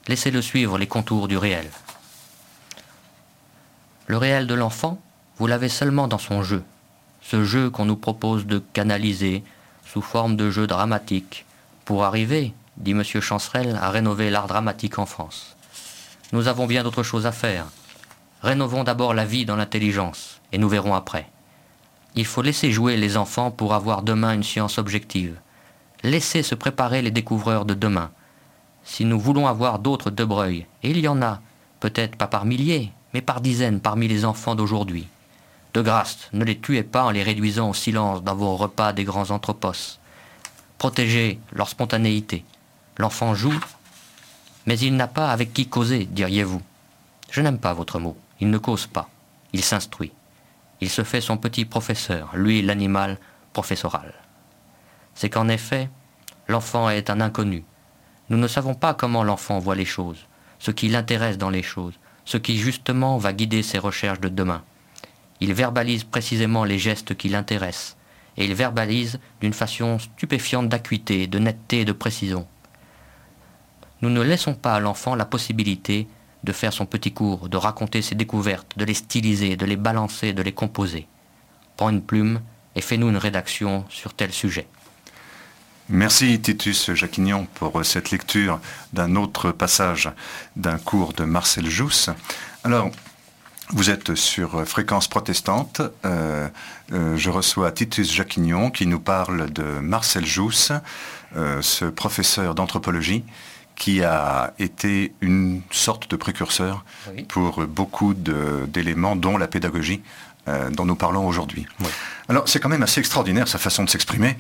Laissez-le suivre les contours du réel. Le réel de l'enfant, vous l'avez seulement dans son jeu, ce jeu qu'on nous propose de canaliser sous forme de jeu dramatique pour arriver, dit M. Chancerelle, à rénover l'art dramatique en France. Nous avons bien d'autres choses à faire. Rénovons d'abord la vie dans l'intelligence, et nous verrons après. Il faut laisser jouer les enfants pour avoir demain une science objective. Laissez se préparer les découvreurs de demain. Si nous voulons avoir d'autres De Breuil, et il y en a, peut-être pas par milliers, mais par dizaines parmi les enfants d'aujourd'hui, de grâce, ne les tuez pas en les réduisant au silence dans vos repas des grands anthropos. Protégez leur spontanéité. L'enfant joue, mais il n'a pas avec qui causer, diriez-vous. Je n'aime pas votre mot. Il ne cause pas. Il s'instruit. Il se fait son petit professeur, lui l'animal professoral. C'est qu'en effet, l'enfant est un inconnu. Nous ne savons pas comment l'enfant voit les choses, ce qui l'intéresse dans les choses, ce qui justement va guider ses recherches de demain. Il verbalise précisément les gestes qui l'intéressent, et il verbalise d'une façon stupéfiante d'acuité, de netteté et de précision. Nous ne laissons pas à l'enfant la possibilité de faire son petit cours, de raconter ses découvertes, de les styliser, de les balancer, de les composer. Prends une plume et fais-nous une rédaction sur tel sujet.
Merci Titus Jacquignon pour cette lecture d'un autre passage d'un cours de Marcel Jousse. Alors, vous êtes sur Fréquence Protestante. Euh, euh, je reçois Titus Jacquignon qui nous parle de Marcel Jousse, euh, ce professeur d'anthropologie qui a été une sorte de précurseur pour beaucoup d'éléments, dont la pédagogie dont nous parlons aujourd'hui. Alors c'est quand même assez extraordinaire sa façon de s'exprimer.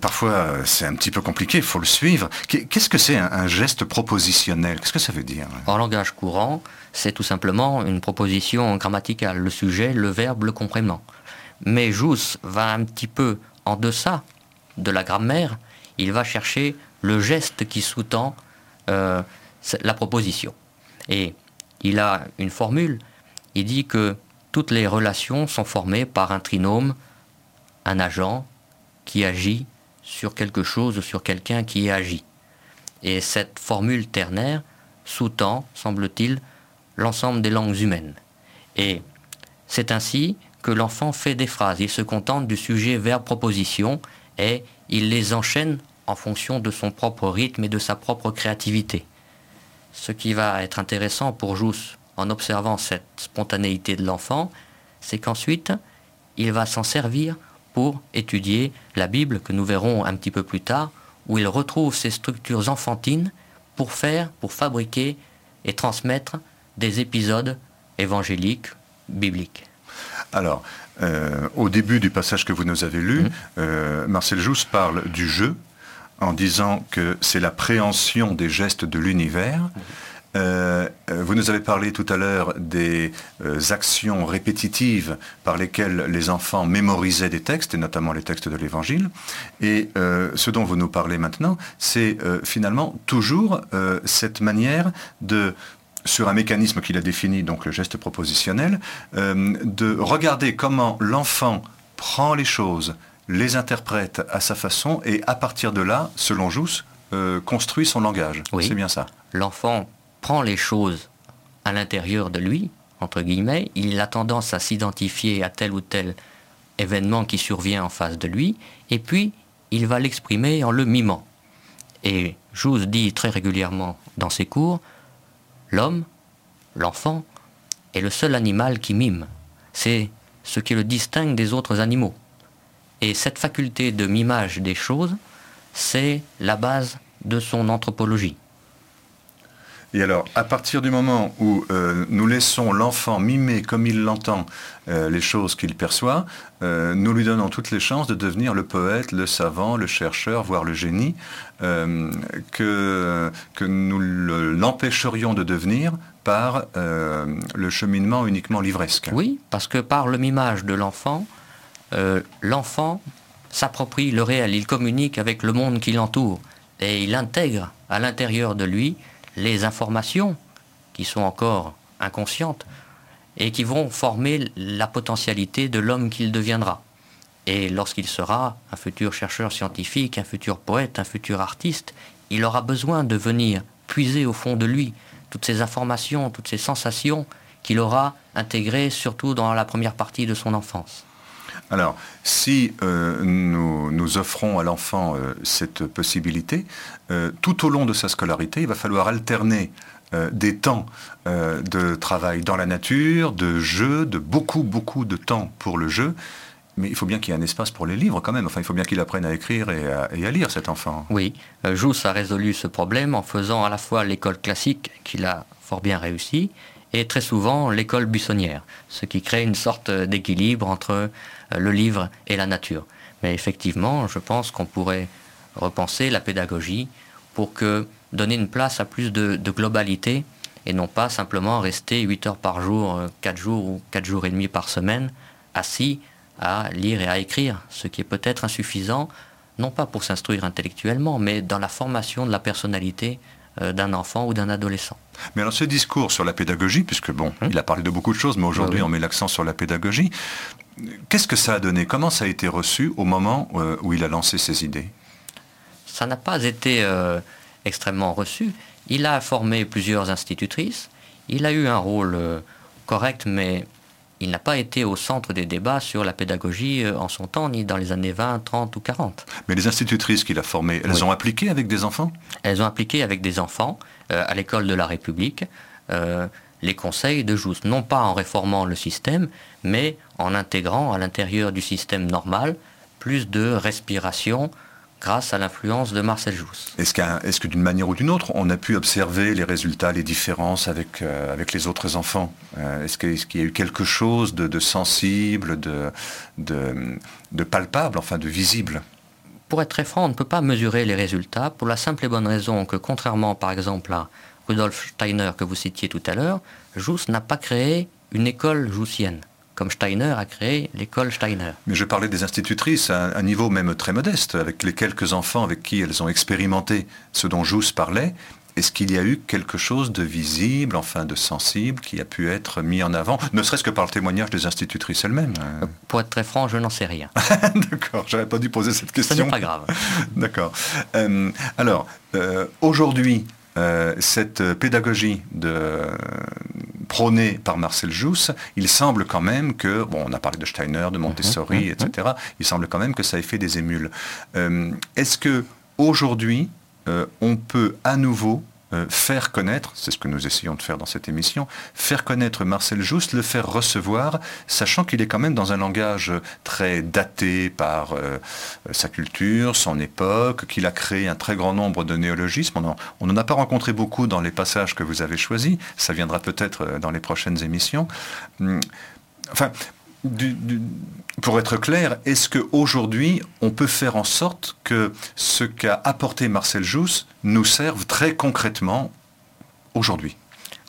parfois c'est un petit peu compliqué, il faut le suivre. Qu'est-ce que c'est un, geste propositionnel? Qu'est-ce que ça veut dire?
En langage courant, c'est tout simplement une proposition grammaticale, le sujet, le verbe, le complément. Mais Jousse va un petit peu en deçà de la grammaire, il va chercher le geste qui sous-tend euh, la proposition. Et il a une formule, il dit que toutes les relations sont formées par un trinôme, un agent qui agit sur quelque chose ou sur quelqu'un qui agit. Et cette formule ternaire sous-tend, semble-t-il, l'ensemble des langues humaines. Et c'est ainsi que l'enfant fait des phrases. Il se contente du sujet verbe-proposition et il les enchaîne en fonction de son propre rythme et de sa propre créativité. Ce qui va être intéressant pour Jousse en observant cette spontanéité de l'enfant, c'est qu'ensuite, il va s'en servir pour étudier la Bible que nous verrons un petit peu plus tard, où il retrouve ces structures enfantines pour faire, pour fabriquer et transmettre des épisodes évangéliques, bibliques.
Alors, euh, au début du passage que vous nous avez lu, mmh. euh, Marcel Jousse parle du jeu en disant que c'est la préhension des gestes de l'univers. Mmh. Euh, vous nous avez parlé tout à l'heure des actions répétitives par lesquelles les enfants mémorisaient des textes, et notamment les textes de l'Évangile. Et ce dont vous nous parlez maintenant, c'est finalement toujours cette manière de sur un mécanisme qu'il a défini, donc le geste propositionnel, euh, de regarder comment l'enfant prend les choses, les interprète à sa façon et à partir de là, selon Jousse, euh, construit son langage. C'est bien ça.
L'enfant prend les choses à l'intérieur de lui, entre guillemets, il a tendance à s'identifier à tel ou tel événement qui survient en face de lui, et puis il va l'exprimer en le mimant. Et Jousse dit très régulièrement dans ses cours, L'homme, l'enfant, est le seul animal qui mime. C'est ce qui le distingue des autres animaux. Et cette faculté de mimage des choses, c'est la base de son anthropologie.
Et alors, à partir du moment où euh, nous laissons l'enfant mimer comme il l'entend euh, les choses qu'il perçoit, euh, nous lui donnons toutes les chances de devenir le poète, le savant, le chercheur, voire le génie, que, que nous l'empêcherions de devenir par le cheminement uniquement livresque.
Oui, parce que par le mimage de l'enfant, l'enfant s'approprie le réel, il communique avec le monde qui l'entoure et il intègre à l'intérieur de lui les informations qui sont encore inconscientes et qui vont former la potentialité de l'homme qu'il deviendra. Et lorsqu'il sera un futur chercheur scientifique, un futur poète, un futur artiste, il aura besoin de venir puiser au fond de lui toutes ces informations, toutes ces sensations qu'il aura intégrées surtout dans la première partie de son enfance.
Alors, si euh, nous, offrons à l'enfant euh, cette possibilité, euh, tout au long de sa scolarité, il va falloir alterner des temps de travail dans la nature, de jeu, de beaucoup, beaucoup de temps pour le jeu. Mais il faut bien qu'il y ait un espace pour les livres quand même. Enfin, il faut bien qu'il apprenne à écrire et à, lire, cet enfant.
Oui, Jousse a résolu ce problème en faisant à la fois l'école classique, qu'il a fort bien réussi, et très souvent l'école buissonnière, ce qui crée une sorte d'équilibre entre euh, le livre et la nature. Mais effectivement, je pense qu'on pourrait repenser la pédagogie pour donner une place à plus de, globalité et non pas simplement rester 8 heures par jour, 4 euh, jours ou 4 jours et demi par semaine assis à lire et à écrire, ce qui est peut-être insuffisant, non pas pour s'instruire intellectuellement, mais dans la formation de la personnalité d'un enfant ou d'un adolescent.
Mais alors ce discours sur la pédagogie, puisque bon, hum. il a parlé de beaucoup de choses, mais aujourd'hui on met l'accent sur la pédagogie, qu'est-ce que ça a donné? Comment ça a été reçu au moment euh, où il a lancé ses idées?
Ça n'a pas été euh, extrêmement reçu. Il a formé plusieurs institutrices, il a eu un rôle correct, mais il n'a pas été au centre des débats sur la pédagogie euh, en son temps, ni dans les années 20, 30 ou 40.
Mais les institutrices qu'il a formées, elles ont appliqué avec des enfants?
Elles ont appliqué avec des enfants euh, à l'école de la République euh, les conseils de Jousse, non pas en réformant le système, mais en intégrant à l'intérieur du système normal plus de respiration grâce à l'influence de Marcel Jousse.
Est-ce, est que d'une manière ou d'une autre, on a pu observer les résultats, les différences avec, euh, avec les autres enfants euh, est-ce, qu'il y a eu quelque chose de, sensible, de, de, palpable, enfin de visible?
Pour être très franc, on ne peut pas mesurer les résultats pour la simple et bonne raison que contrairement par exemple à Rudolf Steiner que vous citiez tout à l'heure, Jousse n'a pas créé une école joussienne comme Steiner a créé l'école Steiner.
Mais je parlais des institutrices à un niveau même très modeste, avec les quelques enfants avec qui elles ont expérimenté ce dont Jousse parlait. Est-ce qu'il y a eu quelque chose de visible, enfin de sensible, qui a pu être mis en avant, ne serait-ce que par le témoignage des institutrices elles-mêmes
euh, Pour être très franc, je n'en sais rien.
D'accord, j'aurais pas dû poser cette question.
Ce n'est pas grave.
D'accord. Euh, alors, euh, aujourd'hui, cette pédagogie de, prôné par Marcel Jousse, il semble quand même que, bon, on a parlé de Steiner, de Montessori, mhm, mhm, etc., il semble quand même que ça ait fait des émules. Euh, est-ce que aujourd'hui, euh, on peut à nouveau euh, faire connaître, c'est ce que nous essayons de faire dans cette émission, faire connaître Marcel Jousse, le faire recevoir, sachant qu'il est quand même dans un langage très daté par euh, sa culture, son époque, qu'il a créé un très grand nombre de néologismes. On n'en a pas rencontré beaucoup dans les passages que vous avez choisis, ça viendra peut-être euh, dans les prochaines émissions. Pour être clair, est-ce qu'aujourd'hui, on peut faire en sorte que ce qu'a apporté Marcel Jousse nous serve très concrètement aujourd'hui?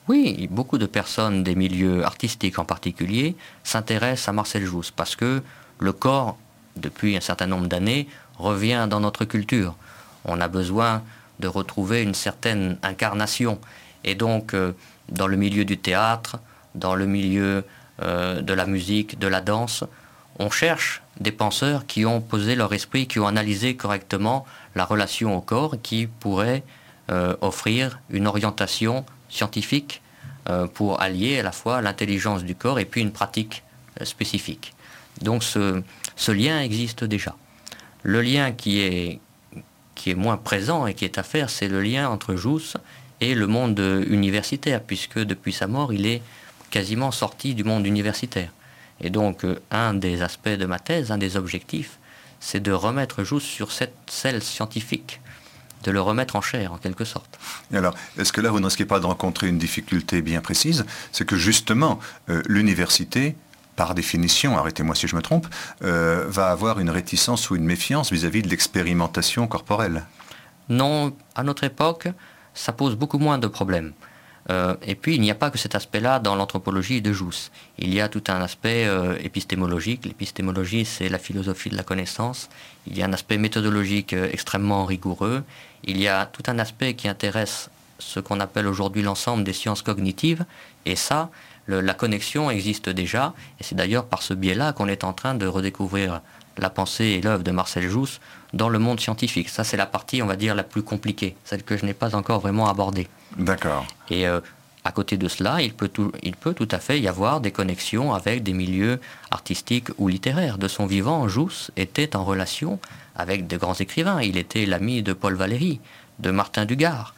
Oui, beaucoup de personnes des milieux artistiques en particulier s'intéressent à Marcel Jousse parce que le corps, depuis un certain nombre d'années, revient dans notre culture. On a besoin de retrouver une certaine incarnation. Et donc, euh, dans le milieu du théâtre, dans le milieu euh, de la musique, de la danse, on cherche des penseurs qui ont posé leur esprit, qui ont analysé correctement la relation au corps, qui pourraient euh, offrir une orientation scientifique euh, pour allier à la fois l'intelligence du corps et puis une pratique spécifique. Donc ce, lien existe déjà. Le lien qui est, qui est moins présent et qui est à faire, c'est le lien entre Jousse et le monde universitaire, puisque depuis sa mort, il est quasiment sorti du monde universitaire. Et donc, euh, un des aspects de ma thèse, un des objectifs, c'est de remettre Jousse sur cette selle scientifique, de le remettre en chair, en quelque sorte.
Et alors, est-ce que là, vous ne risquez pas de rencontrer une difficulté bien précise? C'est que justement, euh, l'université, par définition, arrêtez-moi si je me trompe, euh, va avoir une réticence ou une méfiance vis-à-vis de l'expérimentation corporelle?
Non, à notre époque, ça pose beaucoup moins de problèmes. Euh, et puis, il n'y a pas que cet aspect-là dans l'anthropologie de Jousse. Il y a tout un aspect euh, épistémologique. L'épistémologie, c'est la philosophie de la connaissance. Il y a un aspect méthodologique euh, extrêmement rigoureux. Il y a tout un aspect qui intéresse ce qu'on appelle aujourd'hui l'ensemble des sciences cognitives. Et ça, la connexion existe déjà. Et c'est d'ailleurs par ce biais-là qu'on est en train de redécouvrir la pensée et l'œuvre de Marcel Jousse dans le monde scientifique. Ça, c'est la partie, on va dire, la plus compliquée, celle que je n'ai pas encore vraiment abordée.
D'accord.
Et euh, à côté de cela, il peut, tout, il peut tout à fait y avoir des connexions avec des milieux artistiques ou littéraires. De son vivant, Jousse était en relation avec de grands écrivains. Il était l'ami de Paul Valéry, de Martin Dugard.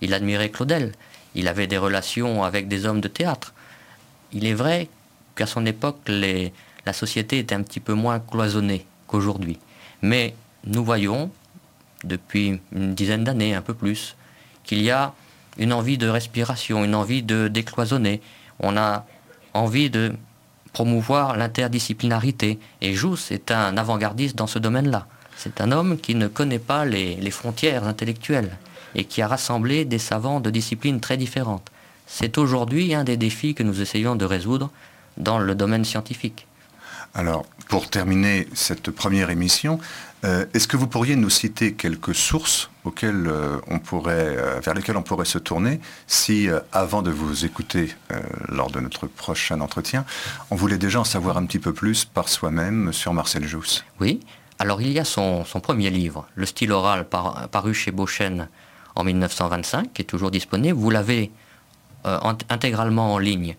Il admirait Claudel. Il avait des relations avec des hommes de théâtre. Il est vrai qu'à son époque, la société était un petit peu moins cloisonnée qu'aujourd'hui. Mais nous voyons, depuis une dizaine d'années, un peu plus, qu'il y a une envie de respiration, une envie de décloisonner. On a envie de promouvoir l'interdisciplinarité. Et Jousse est un avant-gardiste dans ce domaine-là. C'est un homme qui ne connaît pas les, les, frontières intellectuelles et qui a rassemblé des savants de disciplines très différentes. C'est aujourd'hui un des défis que nous essayons de résoudre dans le domaine scientifique.
Alors, pour terminer cette première émission, euh, est-ce que vous pourriez nous citer quelques sources auxquelles, euh, on pourrait, euh, vers lesquelles on pourrait se tourner si, avant de vous écouter lors de notre prochain entretien, on voulait déjà en savoir un petit peu plus par soi-même sur Marcel Jousse?
Oui. Alors, il y a son, premier livre, Le style oral, paru chez Beauchesne en 1925, qui est toujours disponible. Vous l'avez intégralement en ligne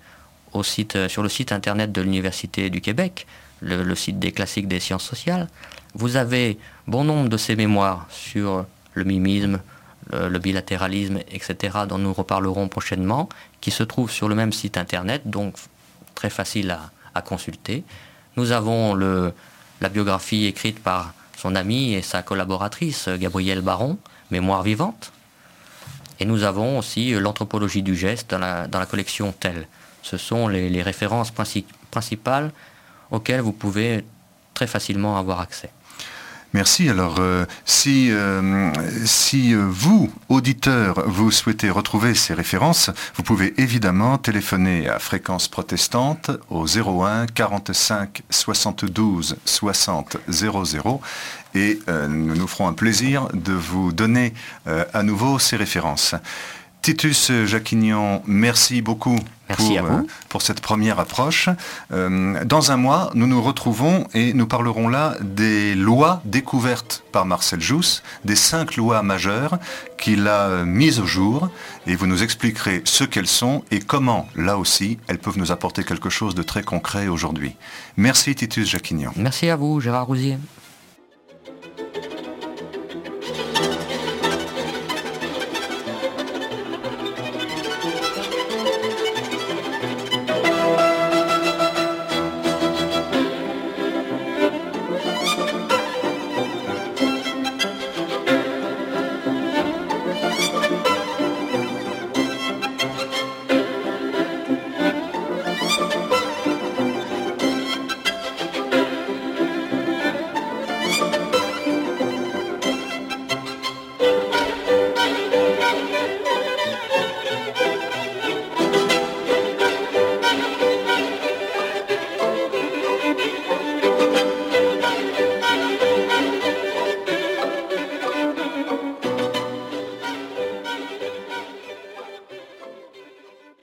sur le site internet de l'Université du Québec, le site des classiques des sciences sociales. Vous avez bon nombre de ces mémoires sur le mimisme, le, bilatéralisme, etc., dont nous reparlerons prochainement, qui se trouvent sur le même site internet, donc très facile à, consulter. Nous avons la biographie écrite par son ami et sa collaboratrice, Gabrielle Baron, Mémoire vivante. Et nous avons aussi l'anthropologie du geste dans la, collection TEL. Ce sont les, références principales auxquelles vous pouvez très facilement avoir accès.
Merci. Alors, euh, si, euh, euh, vous, auditeurs, vous souhaitez retrouver ces références, vous pouvez évidemment téléphoner à Fréquence Protestante au 01 45 72 60 00 et nous nous ferons un plaisir de vous donner à nouveau ces références. Titus Jacquignon, merci beaucoup
pour, euh,
pour, cette première approche. Euh, dans un mois, nous nous retrouvons et nous parlerons là des lois découvertes par Marcel Jousse, des cinq lois majeures qu'il a mises au jour, et vous nous expliquerez ce qu'elles sont et comment, là aussi, elles peuvent nous apporter quelque chose de très concret aujourd'hui. Merci Titus Jacquignon.
Merci à vous, Gérard Rousier.